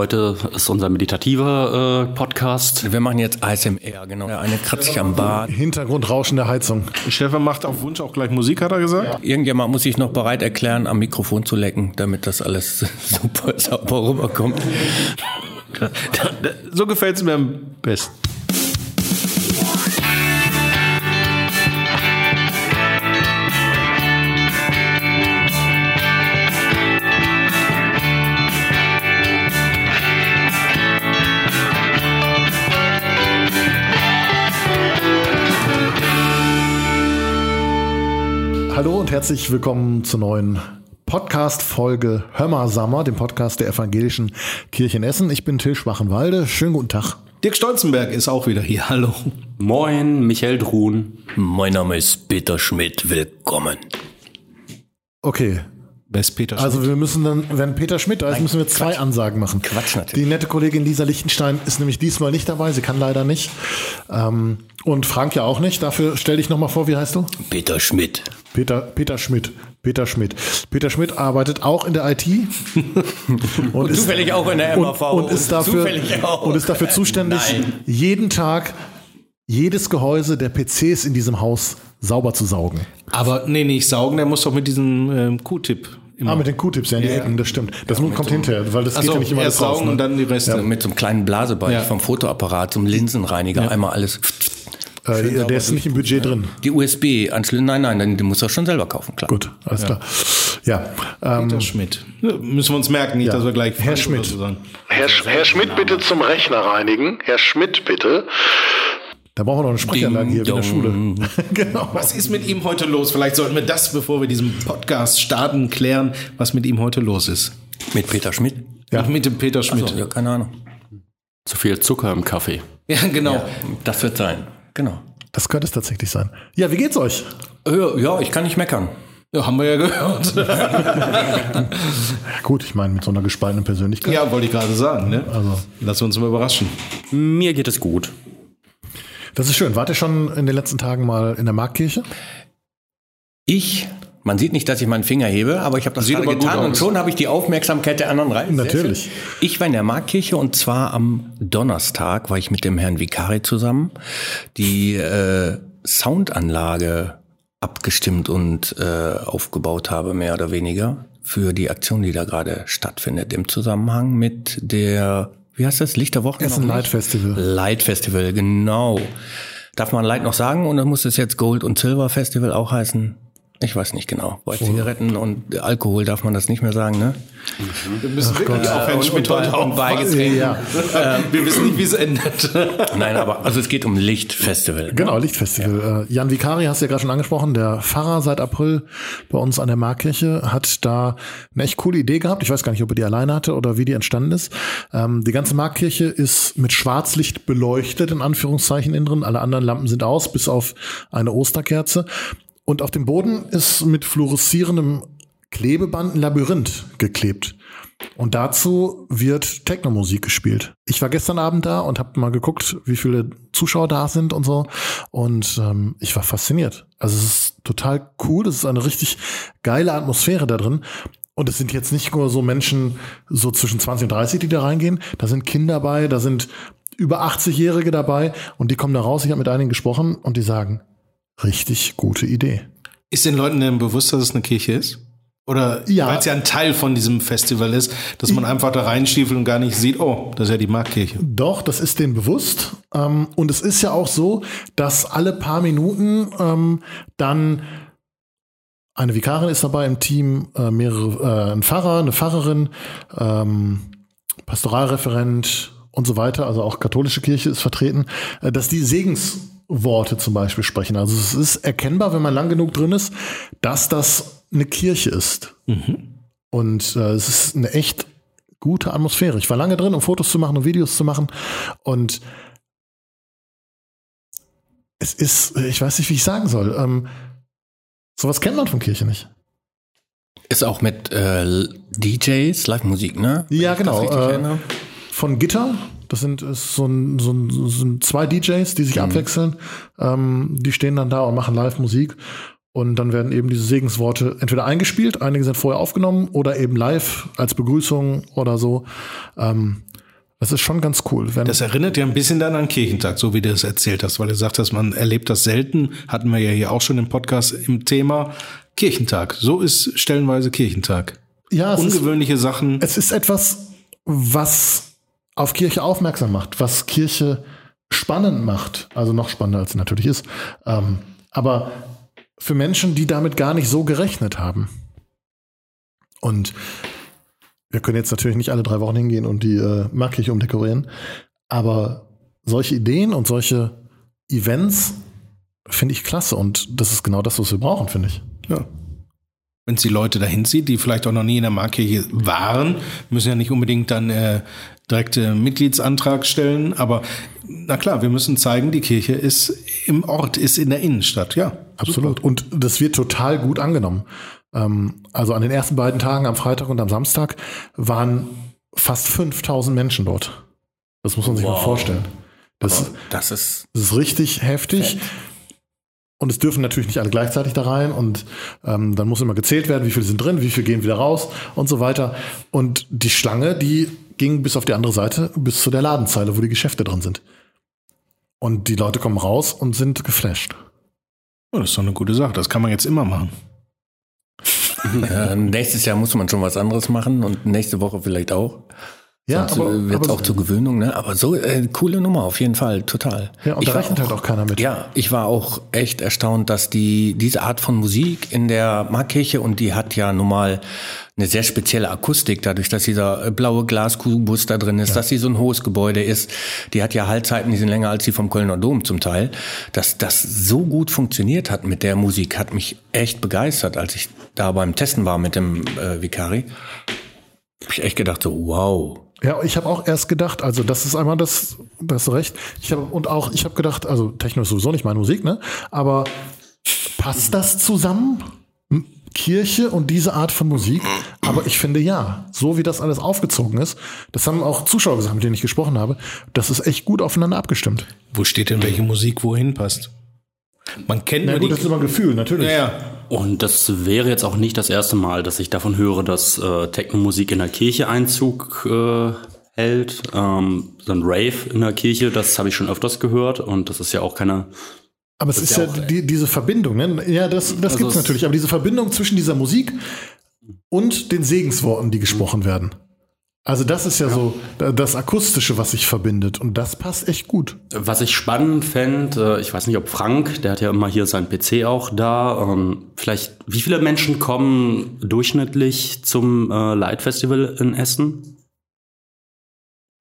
Heute ist unser meditativer äh, Podcast. Wir machen jetzt ASMR, genau. Eine kratzt sich am Bart. Hintergrundrauschen der Heizung. Stefan macht auf Wunsch auch gleich Musik, hat er gesagt. Irgendjemand muss sich noch bereit erklären, am Mikrofon zu lecken, damit das alles super sauber rüberkommt. So gefällt es mir am besten. Hallo und herzlich willkommen zur neuen Podcast-Folge Hömmersammer, dem Podcast der Evangelischen Kirche in Essen. Ich bin Till Schwachenwalde. Schönen guten Tag. Dirk Stolzenberg ist auch wieder hier. Hallo. Moin, Michael Druhn. Mein Name ist Peter Schmidt. Willkommen. Okay. Wer ist Peter Also wir müssen dann, wenn Peter Schmidt da ist, müssen wir zwei Ansagen machen. Quatsch natürlich. Die nette Kollegin Lisa Lichtenstein ist nämlich diesmal nicht dabei. Sie kann leider nicht. Ähm, und Frank ja auch nicht. Dafür stell dich nochmal vor, wie heißt du? Peter Schmidt. Peter, Peter Schmidt. Peter Schmidt. Peter Schmidt arbeitet auch in der IT. und, zufällig auch in der MAV. Und, und, ist dafür, Zufällig auch. und ist dafür zuständig, Nein. jeden Tag jedes Gehäuse der PCs in diesem Haus sauber zu saugen. Aber nee, nicht saugen, der muss doch mit diesem ähm, Q-Tip immer. Ah, mit den Q-Tips ja in die Ja. Ecken, das stimmt. Das kommt hinterher, weil das Ach geht so, ja nicht immer alles raus. saugen Ne? und dann die Reste. Mit so einem kleinen Blasebalg Ja. vom Fotoapparat, so einem Linsenreiniger, einmal alles. Äh, der ist nicht im Budget drin. Die USB-Anschlüsse, nein, nein, den, den musst du auch schon selber kaufen, klar. Gut, alles klar. Ja, ähm, Peter Schmidt. Ja, Müssen wir uns merken, nicht, Ja. dass wir gleich Herr Schmidt. so sagen. Herr, Herr Schmidt bitte zum Rechner reinigen. Herr Schmidt bitte. Da brauchen wir noch eine Sprechanlage hier wie in der Schule. genau. Was ist mit ihm heute los? Vielleicht sollten wir das, bevor wir diesen Podcast starten, klären, was mit ihm heute los ist. Mit Peter Schmidt? Ja. Mit dem Peter Schmidt. So, ja, keine Ahnung. Zu viel Zucker im Kaffee. Ja, genau. Das wird sein. Genau. Das könnte es tatsächlich sein. Ja, wie geht's euch? Äh, Ja, ich kann nicht meckern. Ja, haben wir ja gehört. Ja, gut, ich meine, mit so einer gespaltenen Persönlichkeit. ja, wollte ich gerade sagen. Ne? Also, Lass uns mal überraschen. Mir geht es gut. Das ist schön. Wart ihr schon in den letzten Tagen mal in der Marktkirche? Ich, man sieht nicht, dass ich meinen Finger hebe, aber ich habe das Sieht gerade getan und schon habe ich die Aufmerksamkeit der anderen rein. Natürlich. Ich war in der Marktkirche und zwar am Donnerstag war ich mit dem Herrn Vikari zusammen, die äh, Soundanlage abgestimmt und äh, aufgebaut habe, mehr oder weniger, für die Aktion, die da gerade stattfindet, im Zusammenhang mit der, wie heißt das, Lichterwoche? Essen Light? Festival. Light Festival, genau. Darf man Light noch sagen oder muss es jetzt Gold und Silver Festival auch heißen? Ich weiß nicht genau. Bei Zigaretten und Alkohol darf man das nicht mehr sagen, ne? Wir müssen wirklich auf Herrn Schmidt heute und bei Getränken. Ja, Wir wissen nicht, wie es endet. Nein, aber also es geht um Lichtfestival. genau, Lichtfestival. Äh, Jan Vikari hast du ja gerade schon angesprochen, der Pfarrer seit April bei uns an der Marktkirche hat da eine echt coole Idee gehabt. Ich weiß gar nicht, ob er die alleine hatte oder wie die entstanden ist. Ähm, die ganze Marktkirche ist mit Schwarzlicht beleuchtet, in Anführungszeichen innen drin. Alle anderen Lampen sind aus, bis auf eine Osterkerze. Und auf dem Boden ist mit fluoreszierendem Klebeband ein Labyrinth geklebt. Und dazu wird Technomusik gespielt. Ich war gestern Abend da und habe mal geguckt, wie viele Zuschauer da sind und so. Und ähm, ich war fasziniert. Also es ist total cool. Es ist eine richtig geile Atmosphäre da drin. Und es sind jetzt nicht nur so Menschen so zwischen 20 und 30, die da reingehen. Da sind Kinder dabei, da sind über 80-Jährige dabei und die kommen da raus. Ich habe mit einigen gesprochen und die sagen, richtig gute Idee. Ist den Leuten denn bewusst, dass es eine Kirche ist? Oder Ja. weil es ja ein Teil von diesem Festival ist, dass man einfach da reinstiefelt und gar nicht sieht, oh, das ist ja die Marktkirche. Doch, das ist denen bewusst. Ähm, und es ist ja auch so, dass alle paar Minuten ähm, dann eine Vikarin ist dabei im Team, äh, mehrere, äh, ein Pfarrer, eine Pfarrerin, ähm, Pastoralreferent und so weiter, also auch katholische Kirche ist vertreten, äh, dass die Segensworte zum Beispiel sprechen. Also es ist erkennbar, wenn man lang genug drin ist, dass das eine Kirche ist. Und äh, es ist eine echt gute Atmosphäre. Ich war lange drin, um Fotos zu machen und Videos zu machen. Und es ist, ich weiß nicht, wie ich sagen soll. Ähm, sowas kennt man von Kirche nicht. Ist auch mit äh, DJs, Live-Musik, ne? Wenn Ja, genau. Äh, von Gitter. Das sind, ist so, ein, so, ein, so sind zwei DJs, die sich Mhm. abwechseln. Ähm, die stehen dann da und machen Live-Musik. Und dann werden eben diese Segensworte entweder eingespielt, einige sind vorher aufgenommen oder eben live als Begrüßung oder so. Ähm, Das ist schon ganz cool. Das erinnert ja ein bisschen dann an Kirchentag, so wie du es erzählt hast, weil du sagst, dass man erlebt das selten. Hatten wir ja hier auch schon im Podcast im Thema Kirchentag. So ist stellenweise Kirchentag. ja, es ist, Ungewöhnliche Sachen. es ist etwas, was auf Kirche aufmerksam macht, was Kirche spannend macht. Also noch spannender, als sie natürlich ist. Ähm, aber für Menschen, die damit gar nicht so gerechnet haben. Und wir können jetzt natürlich nicht alle drei Wochen hingehen und die äh, Markkirche umdekorieren. Aber solche Ideen und solche Events finde ich klasse. Und das ist genau das, was wir brauchen, finde ich. Ja. Wenn es die Leute dahin zieht, die vielleicht auch noch nie in der Markkirche waren, müssen ja nicht unbedingt dann äh, direkt äh, Mitgliedsantrag stellen. Aber na klar, wir müssen zeigen, die Kirche ist im Ort, ist in der Innenstadt. Ja, Absolut. Und das wird total gut angenommen. Ähm, also an den ersten beiden Tagen, am Freitag und am Samstag, waren fast 5000 Menschen dort. Das muss man sich mal vorstellen. Das, Das ist das ist richtig heftig. Und es dürfen natürlich nicht alle gleichzeitig da rein. Und ähm, dann muss immer gezählt werden, wie viele sind drin, wie viele gehen wieder raus und so weiter. Und die Schlange, die ging bis auf die andere Seite, bis zu der Ladenzeile, wo die Geschäfte drin sind. Und die Leute kommen raus und sind geflasht. Ja, das ist doch eine gute Sache. Das kann man jetzt immer machen. äh, nächstes Jahr muss man schon was anderes machen und nächste Woche vielleicht auch. Ja, Sonst wird es auch zur Gewöhnung, ne? Aber so äh, coole Nummer auf jeden Fall, total. Ja, und Ich da rechnet halt auch keiner mit. Ja, ich war auch echt erstaunt, dass die diese Art von Musik in der Markkirche und die hat ja nun mal eine sehr spezielle Akustik, dadurch, dass dieser äh, blaue Glaskubus da drin ist, dass sie so ein hohes Gebäude ist. Die hat ja Haltzeiten, die sind länger als die vom Kölner Dom zum Teil. Dass das so gut funktioniert hat mit der Musik, hat mich echt begeistert, als ich da beim Testen war mit dem äh, Vikari. Hab ich echt gedacht so, wow. Ja, ich habe auch erst gedacht, also das ist einmal das, da hast du recht. Ich habe und auch, ich habe gedacht, also Techno ist sowieso nicht meine Musik, ne? Aber passt das zusammen? Kirche und diese Art von Musik? Aber ich finde ja, so wie das alles aufgezogen ist, das haben auch Zuschauer gesagt, mit denen ich gesprochen habe, das ist echt gut aufeinander abgestimmt. Wo steht denn welche Musik wohin passt? Man kennt Na gut, die. das ist immer ein Gefühl, natürlich. ja, ja. Und das wäre jetzt auch nicht das erste Mal, dass ich davon höre, dass äh, Techno-Musik in der Kirche Einzug äh, hält. Ähm, so ein Rave in der Kirche, das habe ich schon öfters gehört und das ist ja auch keine. Aber es ist ja, die, diese Verbindung, ne? Ja, das, das Also gibt's es- natürlich. Aber diese Verbindung zwischen dieser Musik und den Segensworten, die gesprochen werden. Also das ist ja, so äh, das Akustische, was sich verbindet. Und das passt echt gut. Was ich spannend fände, äh, ich weiß nicht, ob Frank, der hat ja immer hier seinen PC auch da. Ähm, vielleicht, wie viele Menschen kommen durchschnittlich zum äh, Light Festival in Essen?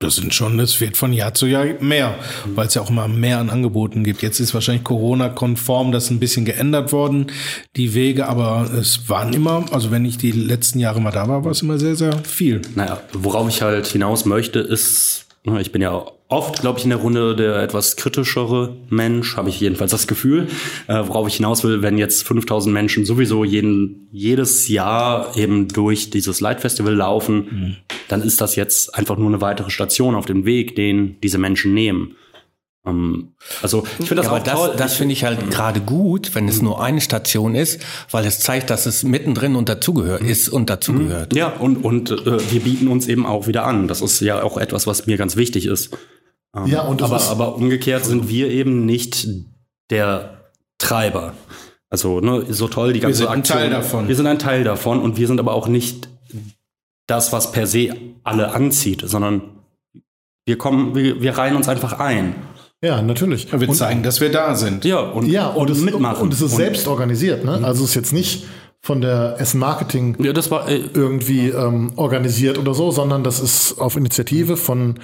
Das sind schon, das wird von Jahr zu Jahr mehr, weil es ja auch immer mehr an Angeboten gibt. Jetzt ist wahrscheinlich Corona-konform das ein bisschen geändert worden, die Wege, aber es waren immer, also wenn ich die letzten Jahre mal da war, war es immer sehr, sehr viel. Naja, worauf ich halt hinaus möchte, ist, ne, ich bin ja oft, glaube ich, in der Runde der etwas kritischere Mensch, habe ich jedenfalls das Gefühl. Äh, worauf ich hinaus will, wenn jetzt 5000 Menschen sowieso jeden, jedes Jahr eben durch dieses Light Festival laufen, dann ist das jetzt einfach nur eine weitere Station auf dem Weg, den diese Menschen nehmen. Ähm, also ich finde das Ja, aber auch das, toll. das finde ich halt gerade gut, wenn es nur eine Station ist, weil es zeigt, dass es mittendrin und dazugehört ist und dazugehört. Ja, und, und äh, wir bieten uns eben auch wieder an. Das ist ja auch etwas, was mir ganz wichtig ist. Ähm, Ja, und das aber, aber umgekehrt sind wir eben nicht der Treiber. Also ne, so toll die ganze sind ein Aktion. Teil davon. Wir sind ein Teil davon und wir sind aber auch nicht das, was per se alle anzieht, sondern wir kommen, wir, wir reihen uns einfach ein. Ja, natürlich. Wir Und- zeigen, dass wir da sind. Ja, und, ja, und, es, mitmachen. und es ist selbst organisiert. Ne? Also es ist jetzt nicht von der Essen Marketing Ja, das war, äh, irgendwie ähm, organisiert oder so, sondern das ist auf Initiative von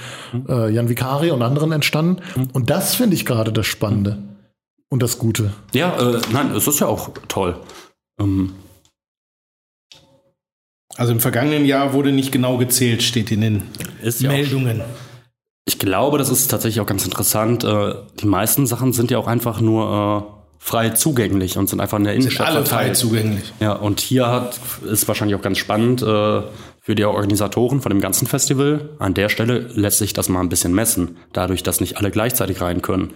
äh, Jan Vicari und anderen entstanden. Und das finde ich gerade das Spannende und das Gute. ja, äh, nein, es ist ja auch toll. Ähm, Also im vergangenen Jahr wurde nicht genau gezählt, steht in den ist ja auch Meldungen. Ich glaube, das ist tatsächlich auch ganz interessant. Äh, Die meisten Sachen sind ja auch einfach nur äh, frei zugänglich und sind einfach in der Sind Innenstadt alle frei zugänglich. Ja, und hier hat, ist wahrscheinlich auch ganz spannend äh, für die Organisatoren von dem ganzen Festival. An der Stelle lässt sich das mal ein bisschen messen, dadurch, dass nicht alle gleichzeitig rein können.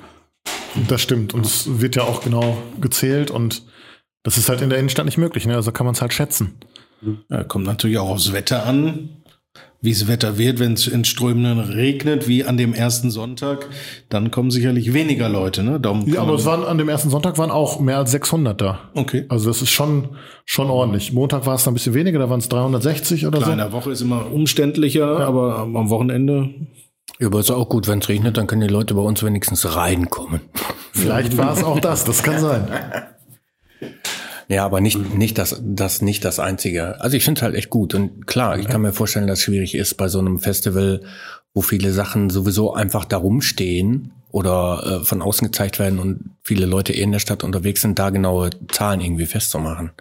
Das stimmt. Und es wird ja auch genau gezählt und das ist halt in der Innenstadt nicht möglich. Ne? Also kann man es halt schätzen. Ja, kommt natürlich auch aufs Wetter an. Wie es Wetter wird, wenn es in Strömenden regnet, wie an dem ersten Sonntag, dann kommen sicherlich weniger Leute. Ne? Darum Ja, aber es waren an dem ersten Sonntag waren auch mehr als 600 da. okay. Also das ist schon schon ordentlich. Montag war es dann ein bisschen weniger, da waren es 360 oder in so. der Woche ist immer umständlicher, aber am Wochenende Ja, aber ist auch gut, wenn es regnet, dann können die Leute bei uns wenigstens reinkommen. Vielleicht war es auch das, das kann sein. Ja, aber nicht, nicht das, das nicht das Einzige. Also ich finde es halt echt gut. Und klar, ich kann mir vorstellen, dass es schwierig ist bei so einem Festival, wo viele Sachen sowieso einfach da rumstehen oder äh, von außen gezeigt werden und viele Leute eh in der Stadt unterwegs sind, da genaue Zahlen irgendwie festzumachen.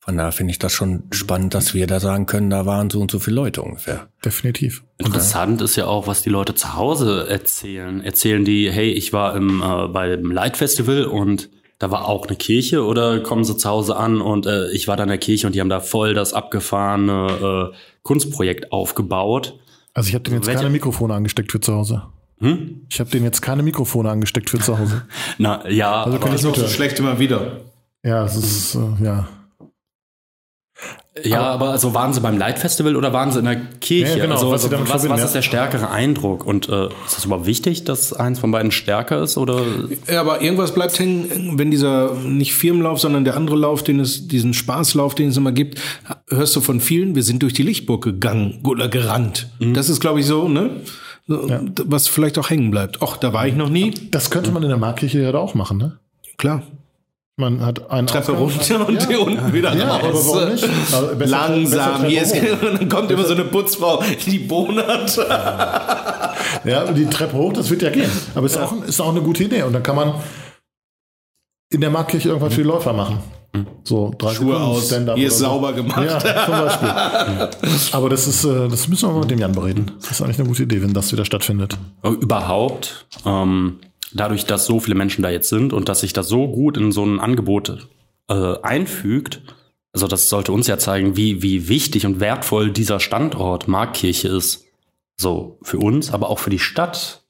Von daher finde ich das schon spannend, dass wir da sagen können, da waren so und so viele Leute ungefähr. Definitiv. Interessant ist ja auch, was die Leute zu Hause erzählen. Erzählen die, hey, ich war im, äh, beim Light Festival und da war auch eine Kirche oder kommen sie zu Hause an und äh, ich war da in der Kirche und die haben da voll das abgefahrene äh, Kunstprojekt aufgebaut. Also ich habe denen jetzt Welche- keine Mikrofone angesteckt für zu Hause. Hm? Ich habe denen jetzt keine Mikrofone angesteckt für zu Hause. Na ja, Also aber, ich ist auch so schlecht immer wieder. Ja, es ist äh, ja. Ja, aber also waren sie beim Light Festival oder waren sie in der Kirche? Ja, genau, also, was also was, was ja. ist der stärkere Eindruck? Und äh, ist das überhaupt wichtig, dass eins von beiden stärker ist? Oder Ja, aber irgendwas bleibt hängen, wenn dieser nicht Firmenlauf, sondern der andere Lauf, den es, diesen Spaßlauf, den es immer gibt, hörst du von vielen, wir sind durch die Lichtburg gegangen oder gerannt. Das ist, glaube ich, so, ne? So, Was vielleicht auch hängen bleibt. Och, da war ich noch nie. Das könnte man in der Markkirche ja auch machen, ne? Klar. Man hat einen Treppe runter und hier unten wieder Ja, aber raus. warum nicht? Also besser- Langsam. besser Hier ist, und dann kommt immer so eine Putzfrau, die bonert. Ja, die Treppe hoch, das wird ja gehen. Aber ist, auch, ist auch eine gute Idee. Und dann kann man in der Markkirche irgendwas für die Läufer machen. So drei Schuhe Sekunden aus. Stand-up Hier ist so. sauber gemacht. Ja, zum Beispiel. Aber das ist, äh, das müssen wir mal mit dem Jan bereden. Das ist eigentlich eine gute Idee, wenn das wieder stattfindet. überhaupt, ähm, dadurch, dass so viele Menschen da jetzt sind und dass sich das so gut in so ein Angebot äh, einfügt, also das sollte uns ja zeigen, wie, wie wichtig und wertvoll dieser Standort Markkirche ist. So für uns, aber auch für die Stadt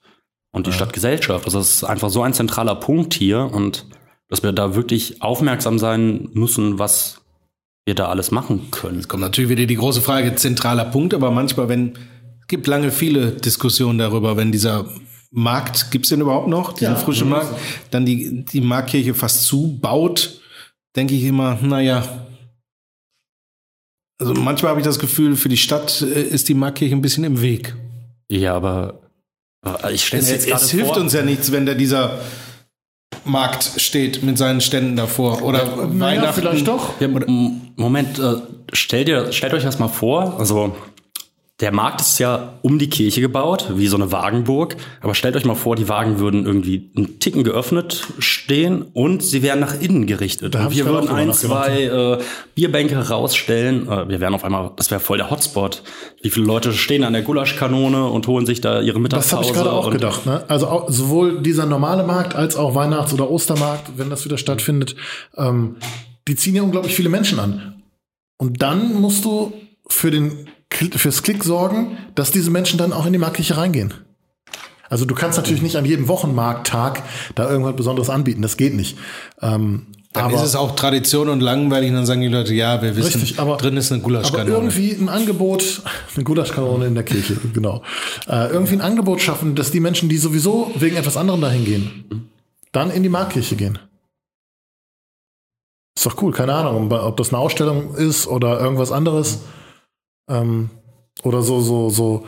und die Stadtgesellschaft. Also es ist einfach so ein zentraler Punkt hier und dass wir da wirklich aufmerksam sein müssen, was wir da alles machen können. kommt natürlich wieder die große Frage, zentraler Punkt, aber manchmal, wenn, es gibt lange viele Diskussionen darüber, wenn dieser Markt, gibt's den überhaupt noch, diesen frischen Markt, dann die, die Marktkirche fast zubaut, denke ich immer, naja, also manchmal habe ich das Gefühl, für die Stadt äh, ist die Marktkirche ein bisschen im Weg. Ja, aber ich stelle Es, jetzt gerade es hilft vor, uns ja nichts, wenn da dieser Markt steht mit seinen Ständen davor oder Naja, Weihnachten. vielleicht doch. Ja, Moment, äh, stellt, ihr, stellt euch das mal vor. Also, der Markt ist ja um die Kirche gebaut, wie so eine Wagenburg. Aber stellt euch mal vor, die Wagen würden irgendwie einen Ticken geöffnet stehen und sie wären nach innen gerichtet. Da und wir würden ein, zwei äh, Bierbänke rausstellen. Äh, wir wären auf einmal, das wäre voll der Hotspot. Wie viele Leute stehen an der Gulaschkanone und holen sich da ihre Das Mittagspause? habe ich gerade auch gedacht. Ne? Also auch, sowohl dieser normale Markt als auch Weihnachts- oder Ostermarkt, wenn das wieder stattfindet, ähm, die ziehen ja unglaublich viele Menschen an. Und dann musst du für den fürs Klick sorgen, dass diese Menschen dann auch in die Marktkirche reingehen. Also du kannst natürlich nicht an jedem Wochenmarkttag da irgendwas Besonderes anbieten. Das geht nicht. Ähm, Dann aber ist es auch Tradition und langweilig und dann sagen die Leute, ja, wir wissen, Richtig, aber, drin ist eine aber Gulaschkanone. irgendwie ein Angebot, eine Gulaschkanone in der Kirche, genau. Äh, irgendwie ein Angebot schaffen, dass die Menschen, die sowieso wegen etwas anderem dahin gehen, dann in die Marktkirche gehen. Ist doch cool, keine Ahnung, ob das eine Ausstellung ist oder irgendwas anderes. Ähm, oder so, so, so.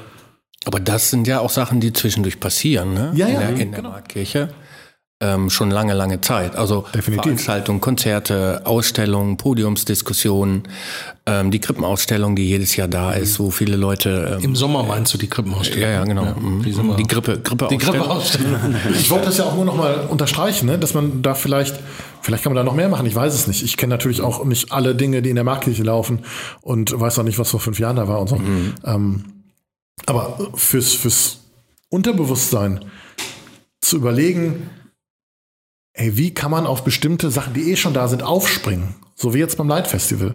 Aber das sind ja auch Sachen, die zwischendurch passieren, ne? Ja, ja, in der, in der genau. Marktkirche. Ähm, schon lange, lange Zeit. Also Definitiv. Veranstaltungen, Konzerte, Ausstellungen, Podiumsdiskussionen, ähm, die Krippenausstellung, die jedes Jahr da ist, wo viele Leute. Ähm, Im Sommer meinst du die Krippenausstellung? ja, ja, genau. Mhm. die Grippe, Grippe Die Krippenausstellung. Ich wollte das ja auch nur noch mal unterstreichen, ne? dass man da vielleicht, vielleicht kann man da noch mehr machen, ich weiß es nicht. Ich kenne natürlich auch nicht alle Dinge, die in der Marktkirche laufen und weiß auch nicht, was vor fünf Jahren da war und so. Ähm, aber fürs, fürs Unterbewusstsein zu überlegen, ey, wie kann man auf bestimmte Sachen, die eh schon da sind, aufspringen? So wie jetzt beim Light Festival.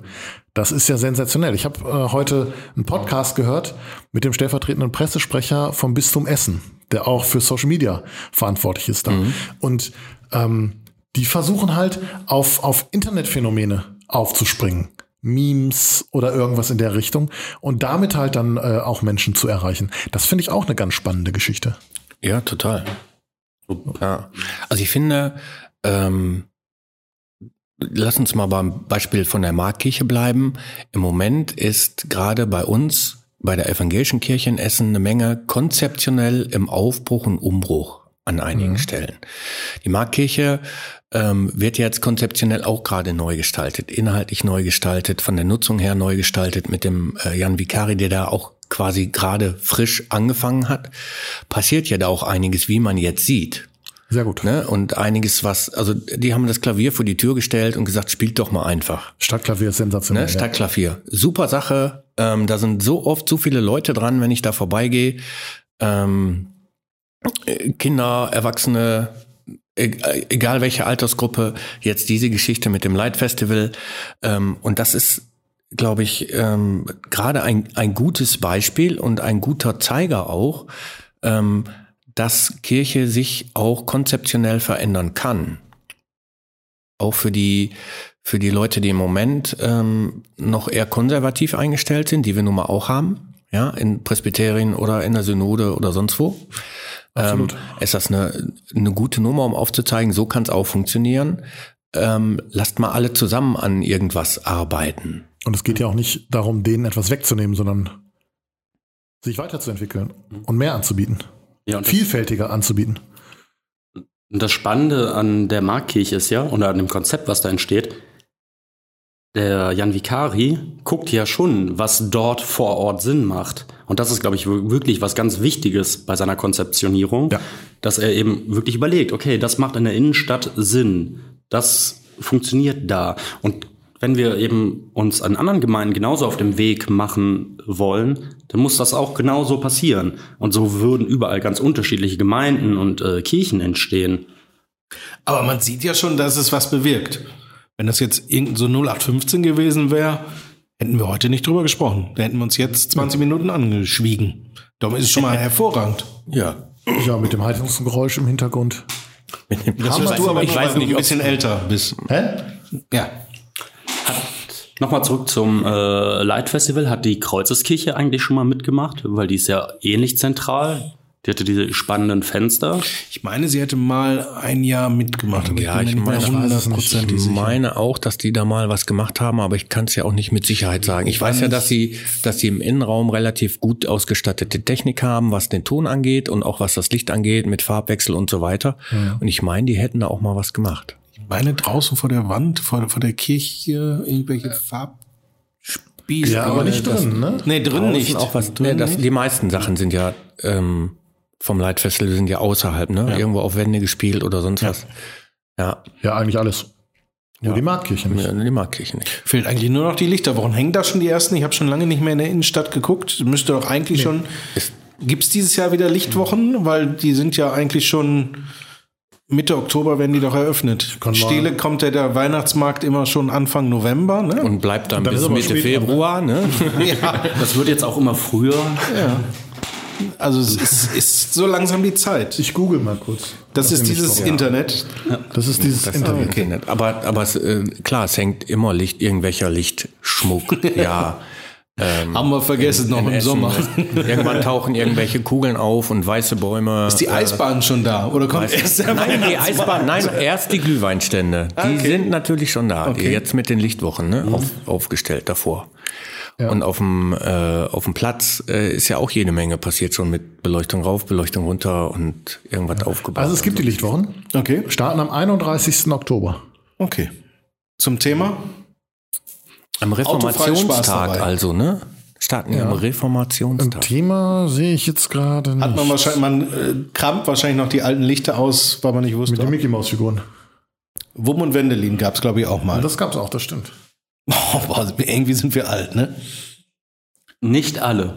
Das ist ja sensationell. Ich habe äh, heute einen Podcast gehört mit dem stellvertretenden Pressesprecher vom Bistum Essen, der auch für Social Media verantwortlich ist da. Und ähm, die versuchen halt auf, auf Internetphänomene aufzuspringen. Memes oder irgendwas in der Richtung und damit halt dann äh, auch Menschen zu erreichen. Das finde ich auch eine ganz spannende Geschichte. Ja, total. Ja. Also ich finde, ähm, lass uns mal beim Beispiel von der Marktkirche bleiben. Im Moment ist gerade bei uns, bei der evangelischen Kirche in Essen, eine Menge konzeptionell im Aufbruch und Umbruch an einigen mhm. Stellen. Die Marktkirche ähm, wird jetzt konzeptionell auch gerade neu gestaltet, inhaltlich neu gestaltet, von der Nutzung her neu gestaltet mit dem äh, Jan Vicari, der da auch quasi gerade frisch angefangen hat. Passiert ja da auch einiges, wie man jetzt sieht. Sehr gut. Ne? Und einiges, was, also die haben das Klavier vor die Tür gestellt und gesagt, spielt doch mal einfach. Stadtklavier ist sensationell. Ne? Stadtklavier. Super Sache. Ähm, da sind so oft so viele Leute dran, wenn ich da vorbeigehe. Ähm, Kinder, Erwachsene, e-, egal welche Altersgruppe, jetzt diese Geschichte mit dem Light Festival. Ähm, und das ist, glaube ich, ähm, gerade ein, ein gutes Beispiel und ein guter Zeiger auch, ähm, dass Kirche sich auch konzeptionell verändern kann. Auch für die, für die Leute, die im Moment ähm, noch eher konservativ eingestellt sind, die wir nun mal auch haben, ja, in Presbyterien oder in der Synode oder sonst wo. Absolut. Ähm, ist das eine, eine gute Nummer, um aufzuzeigen, so kann es auch funktionieren. Ähm, lasst mal alle zusammen an irgendwas arbeiten. Und es geht ja auch nicht darum, denen etwas wegzunehmen, sondern sich weiterzuentwickeln und mehr anzubieten. Ja, und vielfältiger anzubieten. Und das Spannende an der Marktkirche ist ja, oder an dem Konzept, was da entsteht, der Jan Vicari guckt ja schon, was dort vor Ort Sinn macht. Und das ist, glaube ich, wirklich was ganz Wichtiges bei seiner Konzeptionierung, ja. dass er eben wirklich überlegt, okay, das macht in der Innenstadt Sinn. Das funktioniert da. Und wenn wir eben uns an anderen Gemeinden genauso auf dem Weg machen wollen, dann muss das auch genauso passieren. Und so würden überall ganz unterschiedliche Gemeinden und äh, Kirchen entstehen. Aber man sieht ja schon, dass es was bewirkt. Wenn das jetzt irgendein so 0815 gewesen wäre, hätten wir heute nicht drüber gesprochen. Da hätten wir uns jetzt 20 Minuten angeschwiegen. Darum ist es schon mal hervorragend. Ja. Ja, mit dem Heizungsgeräusch im Hintergrund. Mit dem das hörst du aber ich weiß nicht, ein bisschen älter bist. Hä? Ja. Nochmal zurück zum äh, Light Festival. Hat die Kreuzeskirche eigentlich schon mal mitgemacht? Weil die ist ja ähnlich zentral. Die hatte diese spannenden Fenster. Ich meine, sie hätte mal ein Jahr mitgemacht. ja, ich, meine, ich meine auch, dass die da mal was gemacht haben, aber ich kann es ja auch nicht mit Sicherheit sagen. Ich weiß ja, dass sie, dass sie im Innenraum relativ gut ausgestattete Technik haben, was den Ton angeht und auch was das Licht angeht, mit Farbwechsel und so weiter. Ja. Und ich meine, die hätten da auch mal was gemacht meine draußen vor der Wand, vor, vor der Kirche, irgendwelche Farbspiele. Ja, aber nicht drin, ne? Nee, drin draußen nicht. Auch was drin. Nee, das, die meisten Sachen sind ja ähm, vom Leitfestival sind ja außerhalb, ne? Ja. Irgendwo auf Wände gespielt oder sonst ja. was. Ja. Ja, eigentlich alles. Nur ja. die Marktkirche nicht. Ja, die Marktkirche nicht. Fehlt eigentlich nur noch die Lichterwochen. Hängen da schon die ersten? Ich habe schon lange nicht mehr in der Innenstadt geguckt. Müsste doch eigentlich nee. schon. Gibt es dieses Jahr wieder Lichtwochen? Weil die sind ja eigentlich schon Mitte Oktober werden die doch eröffnet. Stele kommt ja der Weihnachtsmarkt immer schon Anfang November. Ne? Und bleibt dann, dann bis Mitte Februar. Ne? ja. Das wird jetzt auch immer früher. Ja. Also es ist, ist, so langsam die Zeit. Ich google mal kurz. Das ist dieses Internet. Ja. Das ist dieses das Internet. Okay. Aber, aber es, äh, klar, es hängt immer Licht, irgendwelcher Lichtschmuck. ja. Ähm, Haben wir vergessen, in, noch in im Essen. Sommer. Irgendwann tauchen irgendwelche Kugeln auf und weiße Bäume. Ist die Eisbahn äh, schon da? Oder kommt erst der Nein, die Eisbahn, nein, erst die Glühweinstände. Die okay. sind natürlich schon da. Okay. Jetzt mit den Lichtwochen ne, mhm. auf, aufgestellt davor. Ja. Und auf dem, äh, auf dem Platz äh, ist ja auch jede Menge passiert schon mit Beleuchtung rauf, Beleuchtung runter und irgendwas ja. aufgebaut. Also es gibt so. die Lichtwochen. Okay. Starten am 31. Oktober. Okay. Zum Thema? Am Reformationstag also, ne? Starten ja. am Reformationstag. Ein Thema sehe ich jetzt gerade nicht. Hat man wahrscheinlich, man äh, kramt wahrscheinlich noch die alten Lichter aus, weil man nicht wusste. Mit den Mickey Maus Figuren. Wum und Wendelin gab es, glaube ich, auch mal. Das gab es auch, das stimmt. Oh, boah, irgendwie sind wir alt, ne? Nicht alle.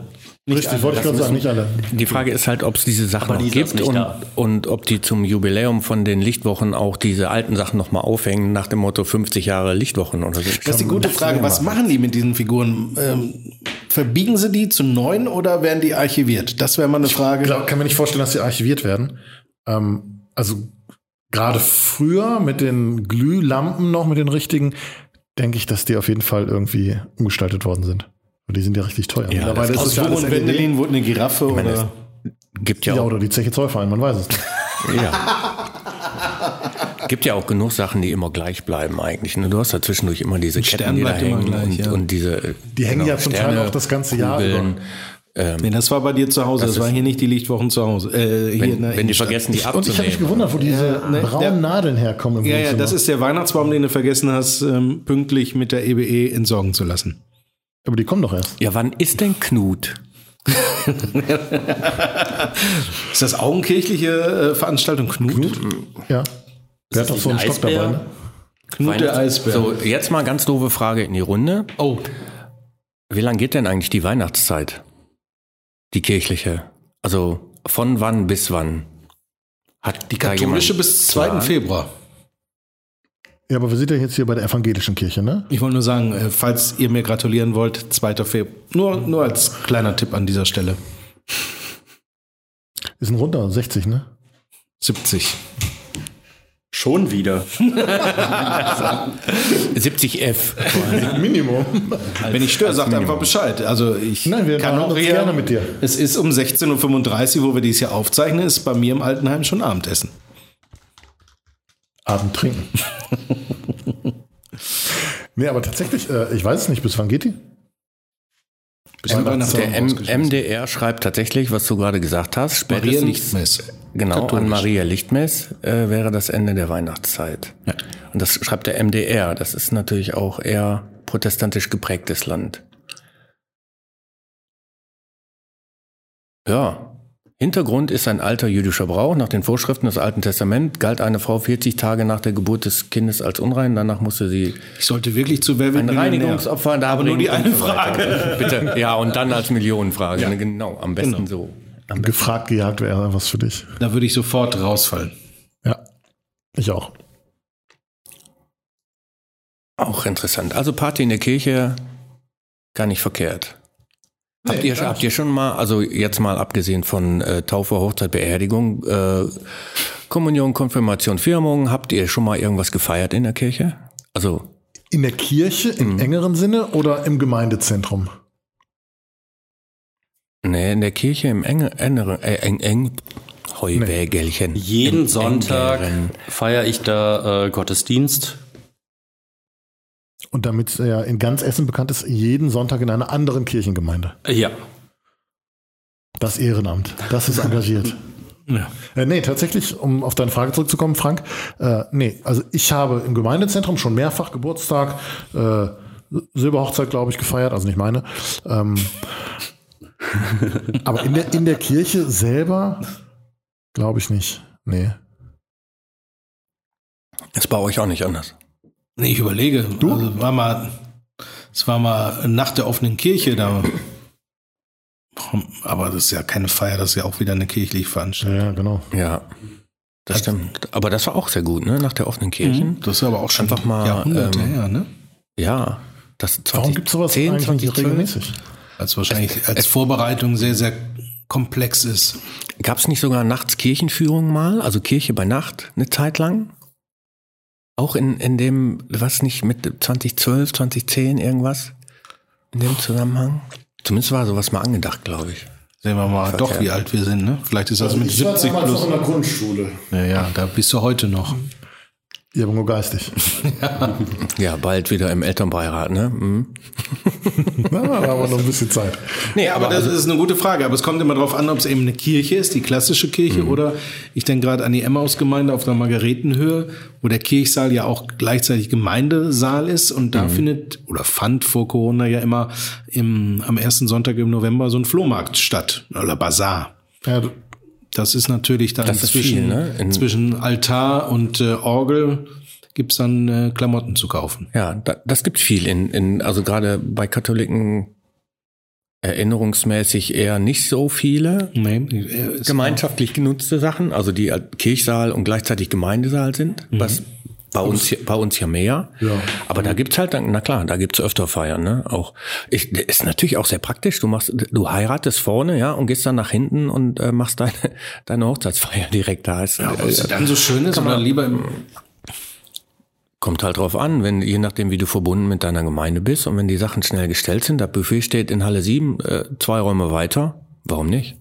Nicht Richtig, wollte ich gerade sagen, nicht alle. Die Frage ist halt, ob es diese Sachen noch gibt und, und ob die zum Jubiläum von den Lichtwochen auch diese alten Sachen nochmal aufhängen, nach dem Motto 50 Jahre Lichtwochen oder so. Das ist die gute Frage. Was machen die mit diesen Figuren? Ähm, verbiegen sie die zu neuen oder werden die archiviert? Das wäre mal eine Frage. Ich glaub, kann mir nicht vorstellen, dass sie archiviert werden. Ähm, also gerade früher mit den Glühlampen noch, mit den richtigen, denke ich, dass die auf jeden Fall irgendwie umgestaltet worden sind. Und die sind ja richtig teuer. Ja, Mittlerweile das ist Aus es ja alles. Wendelin wurde eine Giraffe meine, oder. Gibt ja Ja, auch, oder die Zeche Zollverein, man weiß es nicht. ja. Gibt ja auch genug Sachen, die immer gleich bleiben eigentlich. ne? Du hast da zwischendurch immer diese Ketten, Stern die da hängen gleich, und, ja. und diese. äh, Die hängen ja zum Teil auch das ganze Jahr Kugeln. Nee, das war bei dir zu Hause. Das, war hier nicht die Lichtwochen zu Hause. Äh, Wenn, der wenn die vergessen, die Und ich habe mich abzunehmen. gewundert, wo diese ne, braunen der- Nadeln herkommen im Ja, ja, das ist der Weihnachtsbaum, den du vergessen hast, ähm, pünktlich mit der EBE entsorgen zu lassen. Aber die kommen doch erst. Ja, wann ist denn Knut? Ist das auch eine kirchliche äh, Veranstaltung? Knut? Ja. Der hat doch so einen ein Stock Eisbär? dabei, ne? Knut der Eisbär. So, jetzt mal ganz doofe Frage in die Runde. Oh, Wie lange geht denn eigentlich die Weihnachtszeit? Die kirchliche? Also von wann bis wann? Hat die katholische bis 2. Februar. Ja, aber wir sind ja jetzt hier bei der evangelischen Kirche, ne? Ich wollte nur sagen, äh, falls ihr mir gratulieren wollt, 2. Februar. Nur, nur als kleiner Tipp an dieser Stelle. Wir sind runter, 60, ne? 70. Schon wieder. 70F. Minimum. Wenn ich störe, sagt einfach Bescheid. Also ich Nein, wir kann auch gerne mit dir. Es ist um 16.35 Uhr, wo wir dies hier aufzeichnen, ist bei mir im Altenheim schon Abendessen. Abend trinken. nee, aber tatsächlich, äh, ich weiß es nicht, bis wann geht die? Bis Der. MDR schreibt tatsächlich, was du gerade gesagt hast. Maria Lichtmess. genau, Katholisch. an Maria Lichtmess äh, wäre das Ende der Weihnachtszeit. Ja. Und das schreibt der MDR. Das ist natürlich auch eher protestantisch geprägtes Land. Ja. Hintergrund ist ein alter jüdischer Brauch. Nach den Vorschriften des Alten Testaments galt eine Frau 40 Tage nach der Geburt des Kindes als unrein. Danach musste sie Ich sollte wirklich zu Wer wird ein? Reinigungsopfer da Aber nur die eine Frage. Bitte. Ja, und dann als Millionenfrage. Ne, Genau, am besten Genau. so. Gefragt, gejagt wäre was für dich. Da würde ich sofort rausfallen. Ja. Ich auch. Auch interessant. Also Party in der Kirche, gar nicht verkehrt. Habt, ihr, habt ihr schon mal, also jetzt mal abgesehen von äh, Taufe, Hochzeit, Beerdigung, äh, Kommunion, Konfirmation, Firmung, habt ihr schon mal irgendwas gefeiert in der Kirche? Also In der Kirche im engeren Sinne oder im Gemeindezentrum? Nee, in der Kirche im enge, engeren, äh, eng, eng, Heuwägelchen. Jeden Im Sonntag engeren. feiere ich da äh, Gottesdienst. Und damit er in ganz Essen bekannt ist, jeden Sonntag in einer anderen Kirchengemeinde. Äh, Ja. Das Ehrenamt. Das ist engagiert. Ja. Äh, nee, tatsächlich, um auf deine Frage zurückzukommen, Frank. Äh, nee, also ich habe im Gemeindezentrum schon mehrfach Geburtstag, äh, Silberhochzeit, glaube ich, gefeiert, also nicht meine. Ähm, aber in der, in der Kirche selber glaube ich nicht. Nee. Ist bei euch auch nicht anders. Nee, ich überlege. Du? Also war mal, es war mal nach der offenen Kirche da. Aber das ist ja keine Feier, das ist ja auch wieder eine kirchliche Veranstaltung. Ja, genau. Ja, das stimmt. Aber das war auch sehr gut, ne? Nach der offenen Kirchen. Das ist aber auch schon Einfach mal, Jahrhunderte ähm, her, ne? Ja. Das 20, Warum gibt es sowas 10, eigentlich nicht 2012? regelmäßig? Als wahrscheinlich als Vorbereitung sehr, sehr komplex ist. Gab es nicht sogar nachts Kirchenführungen mal? Also Kirche bei Nacht eine Zeit lang? Auch in, in dem, was nicht mit 2012, 2010 irgendwas? In dem Zusammenhang? Zumindest war sowas mal angedacht, glaube ich. Sehen wir mal doch, wie alt wir sind, ne? Vielleicht ist das mit 70 plus. der Grundschule. Ja, ja, da bist du heute noch. Ja, aber nur geistig. Ja, bald wieder im Elternbeirat, ne? Mhm. Na, da haben wir noch ein bisschen Zeit. Nee, aber das ist eine gute Frage. Aber es kommt immer darauf an, ob es eben eine Kirche ist, die klassische Kirche, oder ich denke gerade an die Emmaus-Gemeinde auf der Margaretenhöhe, wo der Kirchsaal ja auch gleichzeitig Gemeindesaal ist. Und da findet oder fand vor Corona ja immer im, am ersten Sonntag im November so ein Flohmarkt statt oder Bazar. Ja, du- Das ist natürlich dann Das ist zwischen, viel, ne? Zwischen Altar und äh, Orgel gibt's dann äh, Klamotten zu kaufen. Ja, da, das gibt viel in, in, also gerade bei Katholiken erinnerungsmäßig eher nicht so viele Nee, äh, gemeinschaftlich genutzte Sachen, also die Kirchsaal und gleichzeitig Gemeindesaal sind, was bei uns, hier- bei uns ja mehr. Ja. Aber da gibt's halt, dann- na klar, da gibt's öfter Feiern, ne? Auch ich, ist natürlich auch sehr praktisch. Du machst, du heiratest vorne, ja, und gehst dann nach hinten und äh, machst deine deine Hochzeitsfeier direkt da. Ist, Ja, äh, ob es dann so schön ist oder lieber im Kommt halt drauf an, wenn, je nachdem, wie du verbunden mit deiner Gemeinde bist und wenn die Sachen schnell gestellt sind, das Buffet steht in Halle 7, äh, zwei Räume weiter, warum nicht?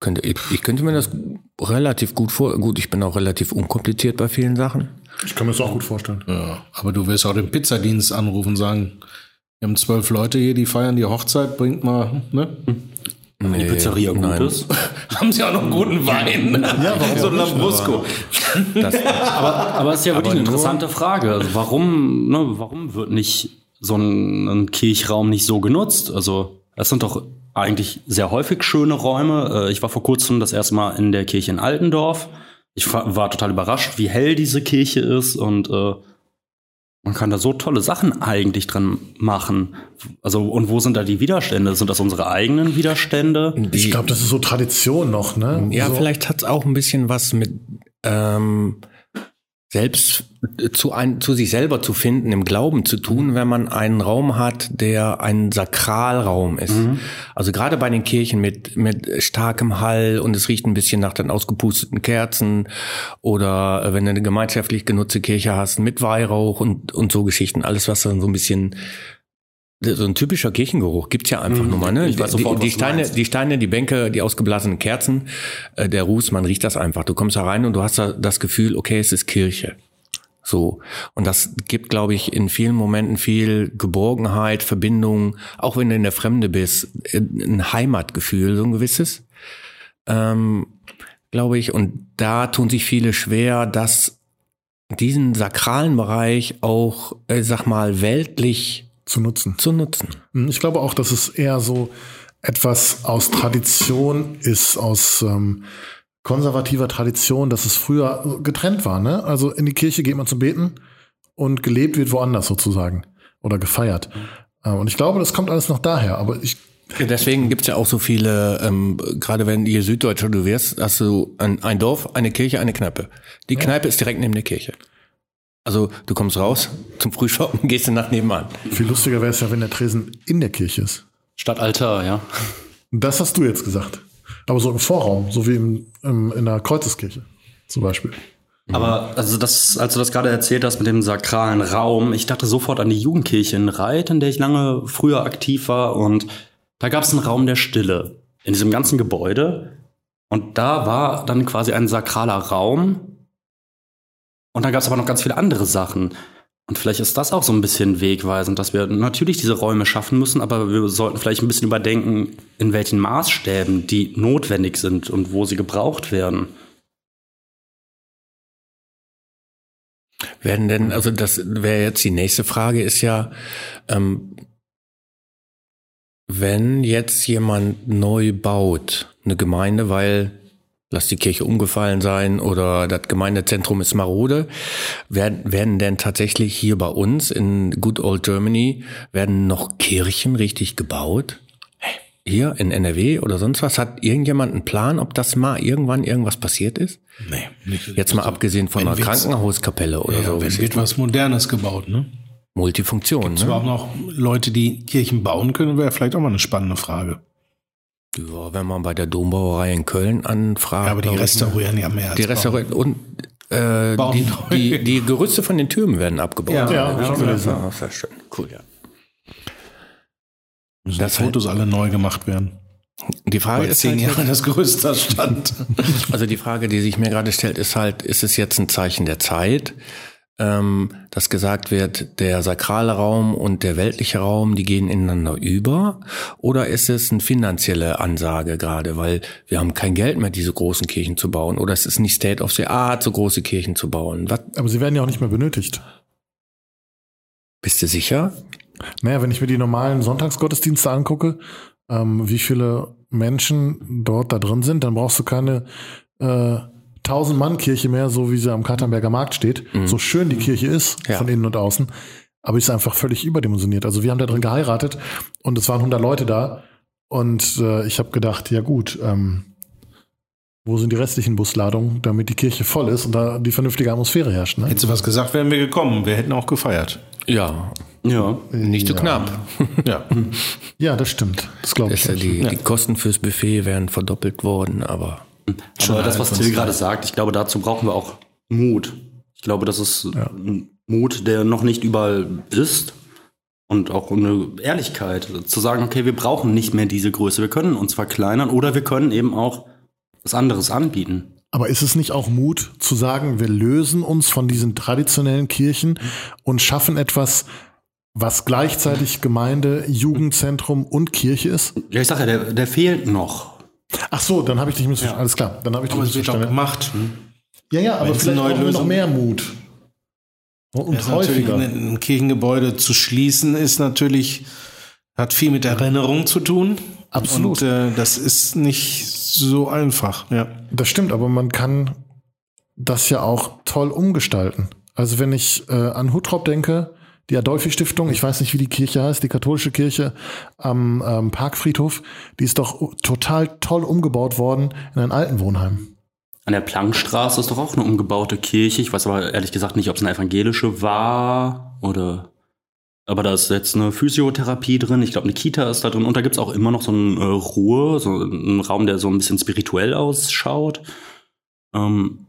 Könnte, ich, ich könnte mir das relativ gut vor, gut, ich bin auch relativ unkompliziert bei vielen Sachen. Ich kann mir das auch gut vorstellen. Ja, aber du wirst auch den Pizzadienst anrufen und sagen, wir haben zwölf Leute hier, die feiern die Hochzeit, bringt mal, ne? Wenn die Nee, Pizzeria gut nein. ist. haben sie auch noch einen guten Wein. Ja, warum so ein Lambrusco. Aber, aber es ist ja wirklich eine interessante Frage. Also warum, ne, warum wird nicht so ein, ein Kirchraum nicht so genutzt? Also es sind doch eigentlich sehr häufig schöne Räume. Äh, Ich war vor kurzem das erste Mal in der Kirche in Altendorf. Ich war, total überrascht, wie hell diese Kirche ist und äh, man kann da so tolle Sachen eigentlich dran machen. Also und wo sind da die Widerstände? Sind das unsere eigenen Widerstände? Ich glaube, das ist so Tradition noch, ne? Ja, so. vielleicht hat's auch ein bisschen was mit ähm, selbst äh, zu, ein, zu sich selber zu finden, im Glauben zu tun, wenn man einen Raum hat, der ein Sakralraum ist. Also gerade bei den Kirchen mit, mit starkem Hall und es riecht ein bisschen nach den ausgepusteten Kerzen oder äh, wenn du eine gemeinschaftlich genutzte Kirche hast mit Weihrauch und, und so Geschichten, alles was dann so ein bisschen so ein typischer Kirchengeruch gibt's ja einfach nur mal, ne? Ich weiß die, sofort, die du Steine, die Steine, die Bänke, die ausgeblasenen Kerzen, äh, der Ruß, man riecht das einfach. Du kommst da rein und du hast da das Gefühl, okay, es ist Kirche. So. Und das gibt, glaube ich, in vielen Momenten viel Geborgenheit, Verbindung, auch wenn du in der Fremde bist, äh, ein Heimatgefühl, so ein gewisses. Ähm, glaube ich. Und da tun sich viele schwer, dass diesen sakralen Bereich auch, äh, sag mal, weltlich zu nutzen. zu nutzen. Hm, Ich glaube auch, dass es eher so etwas aus Tradition ist, aus ähm, konservativer Tradition, dass es früher getrennt war. Ne? Also in die Kirche geht man zum Beten und gelebt wird woanders sozusagen oder gefeiert. Äh, Und ich glaube, das kommt alles noch daher. Aber ich Deswegen gibt's ja auch so viele, ähm, gerade wenn ihr Süddeutscher du wirst, hast du ein, ein Dorf, eine Kirche, eine Kneipe. Die Kneipe ist direkt neben der Kirche. Also du kommst raus zum Frühschoppen, gehst du nach nebenan. viel lustiger wäre es ja, wenn der Tresen in der Kirche ist. Statt Altar, ja. Das hast du jetzt gesagt. Aber so im Vorraum, so wie im, im, in der Kreuzeskirche zum Beispiel. Aber also das, als du das gerade erzählt hast mit dem sakralen Raum, ich dachte sofort an die Jugendkirche in Reit, in der ich lange früher aktiv war. Und da gab es einen Raum der Stille in diesem ganzen Gebäude. Und da war dann quasi ein sakraler Raum. Und da gab es aber noch ganz viele andere Sachen. Und vielleicht ist das auch so ein bisschen wegweisend, dass wir natürlich diese Räume schaffen müssen, aber wir sollten vielleicht ein bisschen überdenken, in welchen Maßstäben die notwendig sind und wo sie gebraucht werden. Werden denn, also das wäre jetzt die nächste Frage, ist ja, ähm, wenn jetzt jemand neu baut, eine Gemeinde, weil lass die Kirche umgefallen sein oder das Gemeindezentrum ist marode, werden, werden denn tatsächlich hier bei uns in Good Old Germany, werden noch Kirchen richtig gebaut? Hier in NRW oder sonst was? Hat irgendjemand einen Plan, ob das mal irgendwann irgendwas passiert ist? Nee, nicht. Jetzt mal abgesehen von einer wird's- Krankenhauskapelle oder Ja, so. wenn wird was Modernes gebaut, ne? Multifunktion. Es überhaupt Ne? noch Leute, die Kirchen bauen können, wäre vielleicht auch mal eine spannende Frage. Ja, wenn man bei der Dombauerei in Köln anfragt. Ja, aber die restaurieren ja mehr als Die. Restaurieren und äh, die, die, die Gerüste von den Türmen werden abgebaut. Ja, Ja, hab ich schon gelesen. Ja, sehr schön. Cool, ja. Müssen Das die Fotos alle neu gemacht werden. Die Frage Weil ist zehn halt Jahre jetzt, das größte stand. also die Frage, die sich mir gerade stellt, ist halt, ist es jetzt ein Zeichen der Zeit, ähm, dass gesagt wird, der sakrale Raum und der weltliche Raum, die gehen ineinander über? Oder ist es eine finanzielle Ansage gerade, weil wir haben kein Geld mehr, diese großen Kirchen zu bauen? Oder es ist nicht State of the Art, so große Kirchen zu bauen? Was, Aber sie werden ja auch nicht mehr benötigt. bist du sicher? Naja, wenn ich mir die normalen Sonntagsgottesdienste angucke, ähm, wie viele Menschen dort da drin sind, dann brauchst du keine äh, 1000-Mann-Kirche mehr, so wie sie am Katernberger Markt steht. So schön die Kirche ist, Ja. von innen und außen, aber ist einfach völlig überdimensioniert. Also wir haben da drin geheiratet und es waren 100 Leute da und äh, ich habe gedacht, ja gut, ähm, wo sind die restlichen Busladungen, damit die Kirche voll ist und da die vernünftige Atmosphäre herrscht. Ne? Hättest du was gesagt, wären wir gekommen. Wir hätten auch gefeiert. Ja, Ja. nicht so Ja. knapp. Ja. Ja, das stimmt. Das glaube ich. Ja die, die Kosten fürs Buffet wären verdoppelt worden, aber Aber das, was Till gerade sagt, ich glaube, dazu brauchen wir auch Mut. Ich glaube, das ist ein Mut, der noch nicht überall ist. Und auch eine Ehrlichkeit, zu sagen, okay, wir brauchen nicht mehr diese Größe. Wir können uns verkleinern oder wir können eben auch was anderes anbieten. Aber ist es nicht auch Mut zu sagen, wir lösen uns von diesen traditionellen Kirchen und schaffen etwas, was gleichzeitig Gemeinde, Jugendzentrum und Kirche ist? Ja, ich sage ja, der, der fehlt noch. Ach so, dann habe ich dich missverstanden. Alles klar, dann habe ich dich Aber es wird auch missverstanden. gemacht. Ja, ja, aber Wenn's vielleicht brauchen wir noch mehr Mut. Und Ja, häufiger. ein Kirchengebäude zu schließen ist natürlich, hat viel mit Erinnerung zu tun. Absolut. Und äh, das ist nicht so einfach. Ja. Das stimmt, aber man kann das ja auch toll umgestalten. Also wenn ich äh, an Huttrop denke, die Adolphi-Stiftung, ich weiß nicht, wie die Kirche heißt, die katholische Kirche am ähm, Parkfriedhof, die ist doch total toll umgebaut worden in ein Altenwohnheim. An der Plankstraße ist doch auch eine umgebaute Kirche. Ich weiß aber ehrlich gesagt nicht, ob es eine evangelische war oder. Aber da ist jetzt eine Physiotherapie drin. Ich glaube, eine Kita ist da drin. Und da gibt's auch immer noch so eine äh, Ruhe, so einen Raum, der so ein bisschen spirituell ausschaut. Ähm,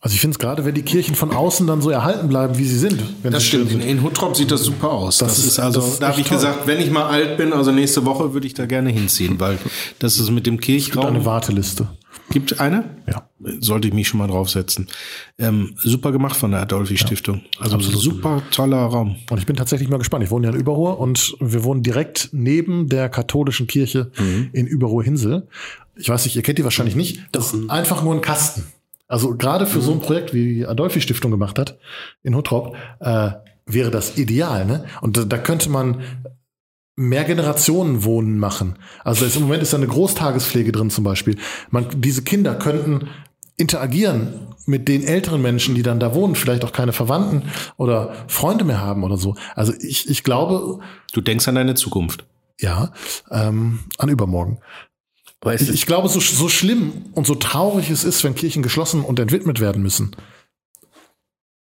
Also ich finde es gerade, wenn die Kirchen von außen dann so erhalten bleiben, wie sie sind. Wenn Das sie stimmt. sind. in Huttrop sieht das super aus. Das, Das ist, also, das da habe ich toll. gesagt, wenn ich mal alt bin, also nächste Woche, würde ich da gerne hinziehen, weil das ist mit dem Es gibt Kirchraum. eine Warteliste. Gibt eine? Ja. Sollte ich mich schon mal draufsetzen. Ähm, super gemacht von der Adolphi-Stiftung. Also super toller Raum. Und ich bin tatsächlich mal gespannt. Ich wohne ja in Überruhr und wir wohnen direkt neben der katholischen Kirche in Überruhr-Hinsel. Ich weiß nicht, ihr kennt die wahrscheinlich nicht. Das ist einfach nur ein Kasten. Also gerade für so ein Projekt, wie die Adolphi-Stiftung gemacht hat in Huttrop, äh, wäre das ideal. Ne? Und da, da könnte man mehr Generationen wohnen machen. Also jetzt im Moment ist da eine Großtagespflege drin zum Beispiel. Man, diese Kinder könnten interagieren mit den älteren Menschen, die dann da wohnen, vielleicht auch keine Verwandten oder Freunde mehr haben oder so. Also ich, ich glaube, Du denkst an deine Zukunft. ja, ähm, an übermorgen. Weißt Ich, ich glaube, so, so schlimm und so traurig es ist, wenn Kirchen geschlossen und entwidmet werden müssen,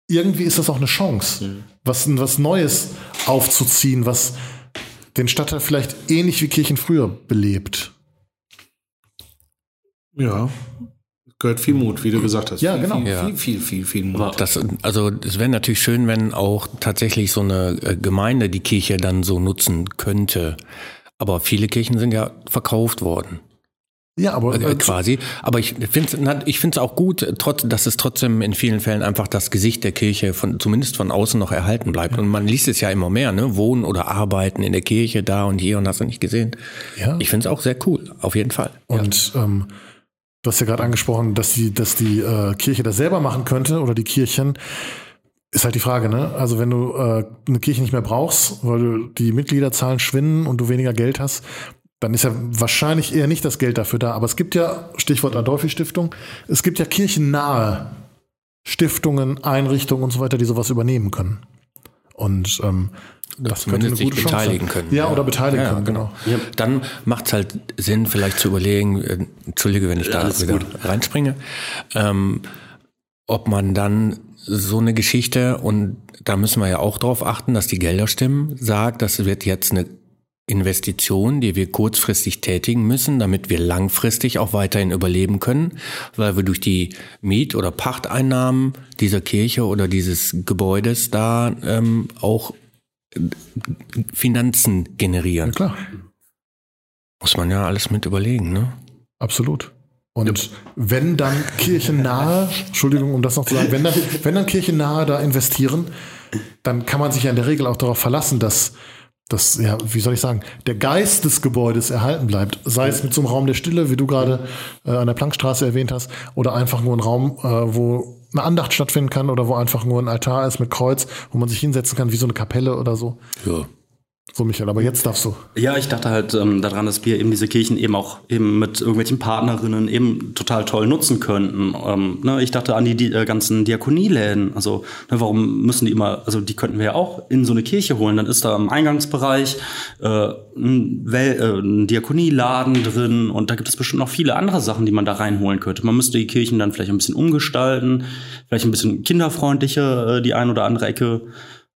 irgendwie ist das auch eine Chance, was, was Neues aufzuziehen, was den Stadtteil vielleicht ähnlich wie Kirchen früher belebt. Ja. Gehört viel Mut, wie du gesagt hast. Ja, viel, genau. Viel, Ja. viel, viel, viel, viel Mut. aber Das, also es wäre natürlich schön, wenn auch tatsächlich so eine äh, Gemeinde die Kirche dann so nutzen könnte. Aber viele Kirchen sind ja verkauft worden. Ja, aber äh, äh, quasi. Aber ich finde es ich find's auch gut, trotz, dass es trotzdem in vielen Fällen einfach das Gesicht der Kirche von, zumindest von außen noch erhalten bleibt. Und man liest es ja immer mehr, ne? Wohnen oder arbeiten in der Kirche da und hier und hast du nicht gesehen. Ja. Ich finde es auch sehr cool, auf jeden Fall. Und ähm, du hast ja gerade angesprochen, dass die, dass die äh, Kirche das selber machen könnte oder die Kirchen. Ist halt die Frage, ne? Also wenn du äh, eine Kirche nicht mehr brauchst, weil du die Mitgliederzahlen schwinden und du weniger Geld hast, dann ist ja wahrscheinlich eher nicht das Geld dafür da. Aber es gibt ja, Stichwort Adolphi-Stiftung, es gibt ja kirchennahe Stiftungen, Einrichtungen und so weiter, die sowas übernehmen können. Und ähm, das könnte eine gute Chance beteiligen sein. können. Ja, oder beteiligen Ja, können, genau. Dann macht es halt Sinn, vielleicht zu überlegen, äh, entschuldige, wenn ich da alles wieder gut. reinspringe, ähm, ob man dann so eine Geschichte, und da müssen wir ja auch drauf achten, dass die Gelder stimmen, sagt, das wird jetzt eine Investition, die wir kurzfristig tätigen müssen, damit wir langfristig auch weiterhin überleben können, weil wir durch die Miet- oder Pachteinnahmen dieser Kirche oder dieses Gebäudes da ähm, auch äh, Finanzen Ja, generieren. klar. Muss man ja alles mit überlegen, ne? Absolut. Und wenn dann kirchennahe, Entschuldigung, um das noch zu sagen, wenn dann, wenn dann kirchennahe da investieren, dann kann man sich ja in der Regel auch darauf verlassen, dass das, ja, wie soll ich sagen, der Geist des Gebäudes erhalten bleibt. Sei es mit so einem Raum der Stille, wie du gerade äh, an der Plankstraße erwähnt hast, oder einfach nur ein Raum, äh, wo eine Andacht stattfinden kann oder wo einfach nur ein Altar ist mit Kreuz, wo man sich hinsetzen kann, wie so eine Kapelle oder so. Ja. So, Michael, aber jetzt darfst du. Ja, ich dachte halt ähm, daran, dass wir eben diese Kirchen eben auch eben mit irgendwelchen Partnerinnen eben total toll nutzen könnten. Ähm, ne, ich dachte an die, die äh, ganzen Diakonieläden. Also ne, warum müssen die immer, also die könnten wir ja auch in so eine Kirche holen. Dann ist da im Eingangsbereich äh, ein, Wel äh, ein Diakonieladen drin und da gibt es bestimmt noch viele andere Sachen, die man da reinholen könnte. Man müsste die Kirchen dann vielleicht ein bisschen umgestalten, vielleicht ein bisschen kinderfreundlicher äh, die ein oder andere Ecke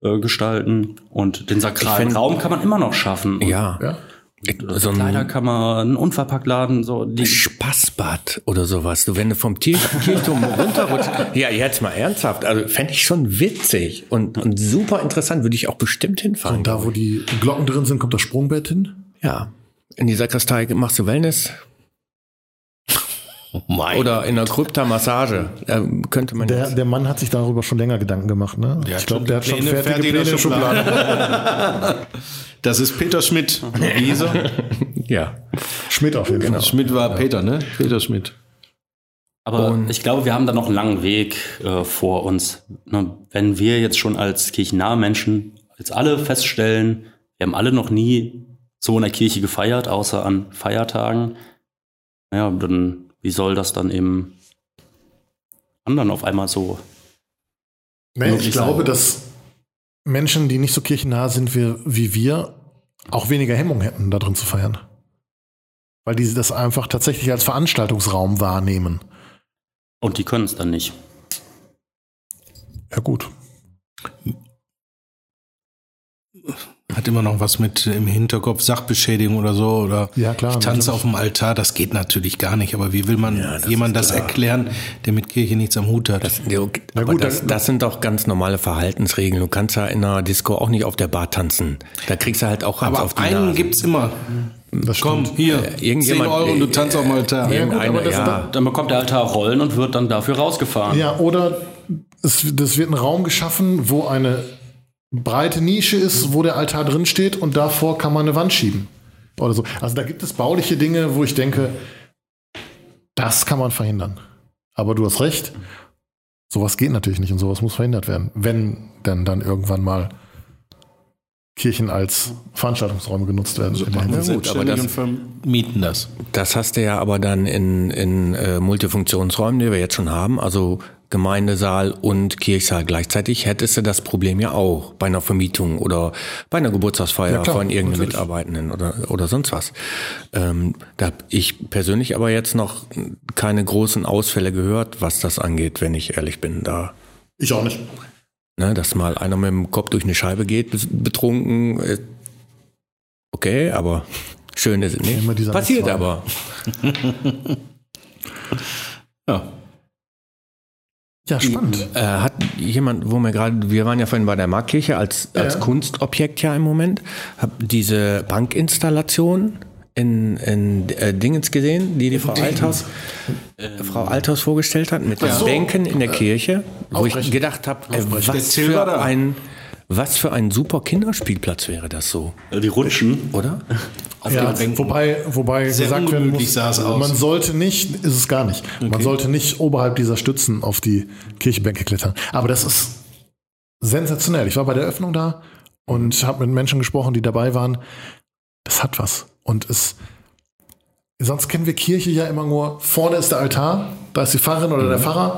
äh, gestalten und den sakralen find- Raum kann man immer noch schaffen. Und Ja. Ja. so so eine ein- Kleiderkammer, ein Unverpacktladen, so die Spaßbad oder sowas. Du, wenn du vom Tier Kirchturm runterrutschst. Ja, jetzt mal ernsthaft. Also fände ich schon witzig und, und super interessant. Würde ich auch bestimmt hinfahren. Und da, wo die Glocken drin sind, kommt das Sprungbett hin. ja. In die Sakristei machst du Wellness Oh mein. oder in der Krypta Massage. Da könnte man Der, jetzt- der Mann hat sich darüber schon länger Gedanken gemacht. Ne? Der ich glaube, der hat schon Pläne fertige fertig in Pläne der in Schublade. Das ist Peter Schmidt. Wie hieß er? ja. Schmidt auf jeden Fall. Schmidt war Peter, ne? Peter Schmidt. Aber ich glaube, wir haben da noch einen langen Weg äh, vor uns. Ne, wenn wir jetzt schon als kirchennahe Menschen, als alle feststellen, wir haben alle noch nie so in der Kirche gefeiert, außer an Feiertagen, ja, dann wie soll das dann eben anderen auf einmal so? Nee, ich glaube, sein. dass Menschen, die nicht so kirchennah sind wie, wie wir, auch weniger Hemmung hätten, da drin zu feiern. Weil die das einfach tatsächlich als Veranstaltungsraum wahrnehmen. Und die können es dann nicht. Ja, gut. Hat immer noch was mit im Hinterkopf, Sachbeschädigung oder so. Oder Ja, klar, ich tanze auf dem Altar, das geht natürlich gar nicht. Aber wie will man jemand das erklären, der mit Kirche nichts am Hut hat? Das, ja, okay, Na aber gut, das, das sind doch ganz normale Verhaltensregeln. Du kannst ja in einer Disco auch nicht auf der Bar tanzen. Da kriegst du halt auch Hans aber auf die einen Nase. gibt's immer. Das Komm, stimmt. hier, Äh, irgendjemand- 10 Euro und du tanzt auf dem Altar. Ja, gut, Irgendeiner, aber das- ja. Dann bekommt der Altar Rollen und wird dann dafür rausgefahren. Ja, oder es, das wird ein Raum geschaffen, wo eine breite Nische ist, wo der Altar drin steht und davor kann man eine Wand schieben. Oder so. Also da gibt es bauliche Dinge, wo ich denke, das kann man verhindern. Aber du hast recht, sowas geht natürlich nicht und sowas muss verhindert werden. Wenn denn dann irgendwann mal Kirchen als Veranstaltungsräume genutzt werden. Also, wir Hinsicht. gut, aber das- und vermieten das. Das hast du ja aber dann in, in äh, Multifunktionsräumen, die wir jetzt schon haben, also Gemeindesaal und Kirchsaal gleichzeitig, hättest du das Problem ja auch bei einer Vermietung oder bei einer Geburtstagsfeier Ja, klar, von irgendeinem natürlich. Mitarbeitenden oder, oder sonst was. Ähm, da habe ich persönlich aber jetzt noch keine großen Ausfälle gehört, was das angeht, wenn ich ehrlich bin. Da Ich auch nicht. Ne, dass mal einer mit dem Kopf durch eine Scheibe geht, betrunken. äh, Okay, aber schön ist es nicht. Immer dieser Passiert aber. Ja. Ja, spannend. Äh, hat jemand, wo wir gerade, wir waren ja vorhin bei der Marktkirche als, als Ja. Kunstobjekt ja im Moment, hab diese Bankinstallation in, in äh, Dingens gesehen, die die Frau Althaus, äh, Frau Althaus vorgestellt hat, mit den so. Bänken in der Kirche, wo ich Aufrecht. gedacht habe, äh, was für da. ein was für ein super Kinderspielplatz wäre das so, Die rutschen. oder? Ja, wobei, wobei Sehr gesagt werden muss, sah es aus. man sollte nicht, ist es gar nicht, man sollte nicht oberhalb dieser Stützen auf die Kirchenbänke klettern. Aber das ist sensationell. Ich war bei der Öffnung da und habe mit Menschen gesprochen, die dabei waren. Das hat was. Und es, sonst kennen wir Kirche ja immer nur, vorne ist der Altar, da ist die Pfarrerin oder der Pfarrer.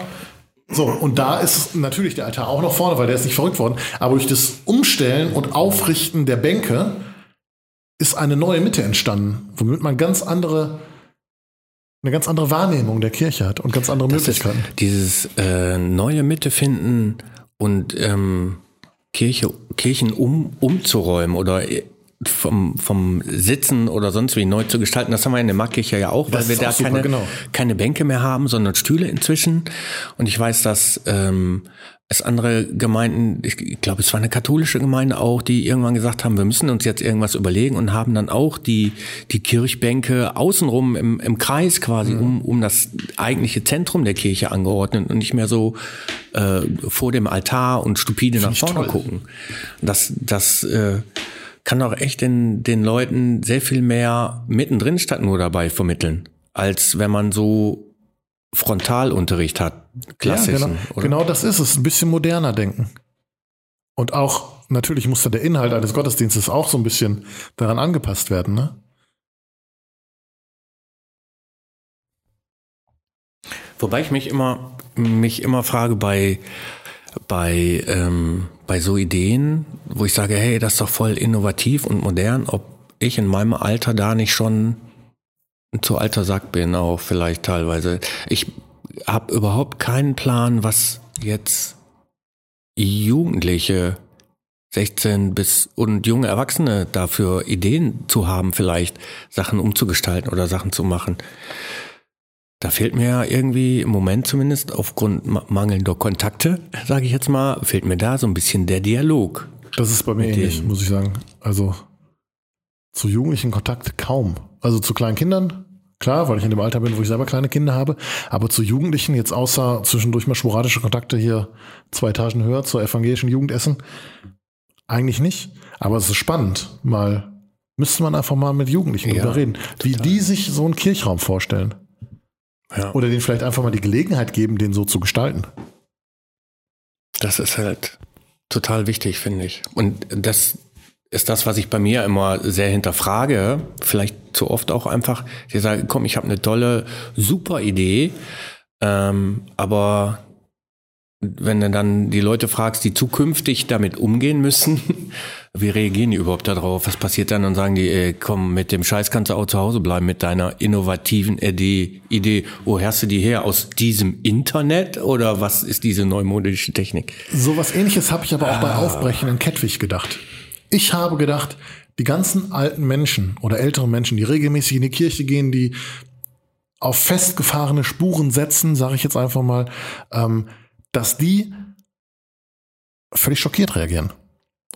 So, und da ist natürlich der Altar auch noch vorne, weil der ist nicht verrückt worden. Aber durch das Umstellen und Aufrichten der Bänke ist eine neue Mitte entstanden, womit man ganz andere, eine ganz andere Wahrnehmung der Kirche hat und ganz andere Das Möglichkeiten. dieses äh, neue Mitte finden und ähm, Kirche, Kirchen um, umzuräumen oder äh, vom, vom Sitzen oder sonst wie neu zu gestalten, das haben wir in der Markkirche ja auch, weil Das wir ist da super, keine, genau. keine Bänke mehr haben, sondern Stühle inzwischen. Und ich weiß, dass ähm, es andere Gemeinden, ich, glaube, es war eine katholische Gemeinde auch, die irgendwann gesagt haben, wir müssen uns jetzt irgendwas überlegen und haben dann auch die, die Kirchbänke außenrum im, im Kreis quasi Mhm. um, um das eigentliche Zentrum der Kirche angeordnet und nicht mehr so äh, vor dem Altar und stupide nach ich vorne toll. gucken. Das, das äh, kann auch echt den, den Leuten sehr viel mehr mittendrin statt nur dabei vermitteln, als wenn man so Frontalunterricht hat, klassischen. ja, genau, oder? genau das ist es. Ein bisschen moderner denken. Und auch, natürlich muss da der Inhalt eines Gottesdienstes auch so ein bisschen daran angepasst werden. Ne? Wobei ich mich immer, mich immer frage bei, bei, ähm, bei so Ideen, wo ich sage, hey, das ist doch voll innovativ und modern, ob ich in meinem Alter da nicht schon zu alter Sack bin, auch vielleicht teilweise. Ich habe überhaupt keinen Plan, was jetzt Jugendliche 16 bis und junge Erwachsene dafür Ideen zu haben, vielleicht Sachen umzugestalten oder Sachen zu machen. Da fehlt mir ja irgendwie im Moment zumindest aufgrund mangelnder Kontakte, sage ich jetzt mal, fehlt mir da so ein bisschen der Dialog. Das ist bei mir ähnlich, muss ich sagen. Also zu jugendlichen Kontakt kaum. Also zu kleinen Kindern, klar, weil ich in dem Alter bin, wo ich selber kleine Kinder habe. Aber zu Jugendlichen jetzt außer zwischendurch mal sporadische Kontakte hier zwei Etagen höher zur evangelischen Jugendessen, eigentlich nicht. Aber es ist spannend, mal müsste man einfach mal mit Jugendlichen Ja, drüber reden, wie die sich so einen Kirchraum vorstellen. Ja. Oder denen vielleicht einfach mal die Gelegenheit geben, den so zu gestalten. Das ist halt total wichtig, finde ich. Und das ist das, was ich bei mir immer sehr hinterfrage. Vielleicht zu oft auch einfach, ich sage, komm, ich habe eine tolle, super Idee, ähm, aber wenn du dann die Leute fragst, die zukünftig damit umgehen müssen, wie reagieren die überhaupt darauf? Was passiert dann? Und sagen die, ey, komm, mit dem Scheiß kannst du auch zu Hause bleiben, mit deiner innovativen Idee. Idee. Wo hast du die her? Aus diesem Internet? Oder was ist diese neumodische Technik? Sowas ähnliches habe ich aber auch bei Aufbrechen in Kettwig gedacht. Ich habe gedacht, die ganzen alten Menschen oder älteren Menschen, die regelmäßig in die Kirche gehen, die auf festgefahrene Spuren setzen, sage ich jetzt einfach mal, ähm, dass die völlig schockiert reagieren.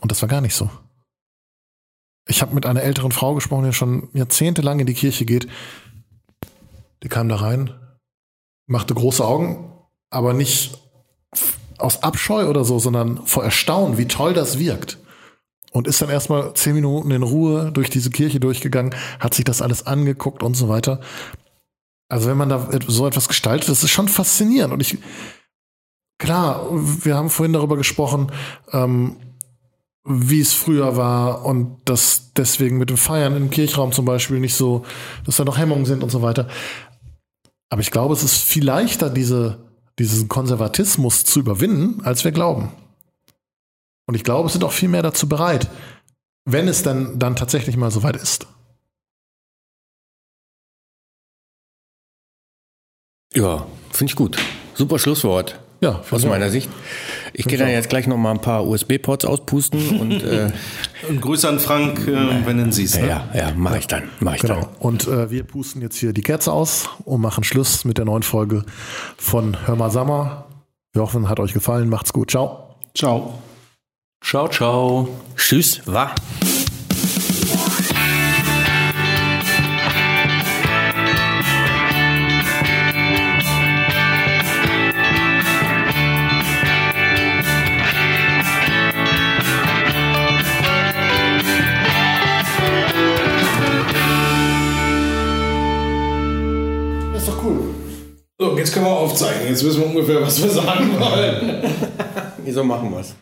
Und das war gar nicht so. Ich habe mit einer älteren Frau gesprochen, die schon jahrzehntelang in die Kirche geht. Die kam da rein, machte große Augen, aber nicht aus Abscheu oder so, sondern vor Erstaunen, wie toll das wirkt. Und ist dann erstmal zehn Minuten in Ruhe durch diese Kirche durchgegangen, hat sich das alles angeguckt und so weiter. Also wenn man da so etwas gestaltet, das ist schon faszinierend. Und ich, klar, wir haben vorhin darüber gesprochen, ähm, wie es früher war und dass deswegen mit dem Feiern im Kirchraum zum Beispiel nicht so, dass da noch Hemmungen sind und so weiter. Aber ich glaube, es ist viel leichter, diese, diesen Konservatismus zu überwinden, als wir glauben. Und ich glaube, es sind auch viel mehr dazu bereit, wenn es dann, dann tatsächlich mal soweit ist. Ja, finde ich gut. Super Schlusswort. Ja, Aus meiner Sicht. Ich gehe dann jetzt gleich noch mal ein paar USB-Ports auspusten und äh, Und Grüße an Frank, äh, wenn du siehst. Ne? ja, ja, mache ich dann, mache ich Genau. dann. Und äh, wir pusten jetzt hier die Kerze aus und machen Schluss mit der neuen Folge von Hör mal Sommer. Wir hoffen, hat euch gefallen. Macht's gut. Ciao. Ciao. Ciao, ciao. Tschüss, wa? Jetzt können wir aufzeichnen. Jetzt wissen wir ungefähr, was wir sagen wollen. Wieso machen wir's?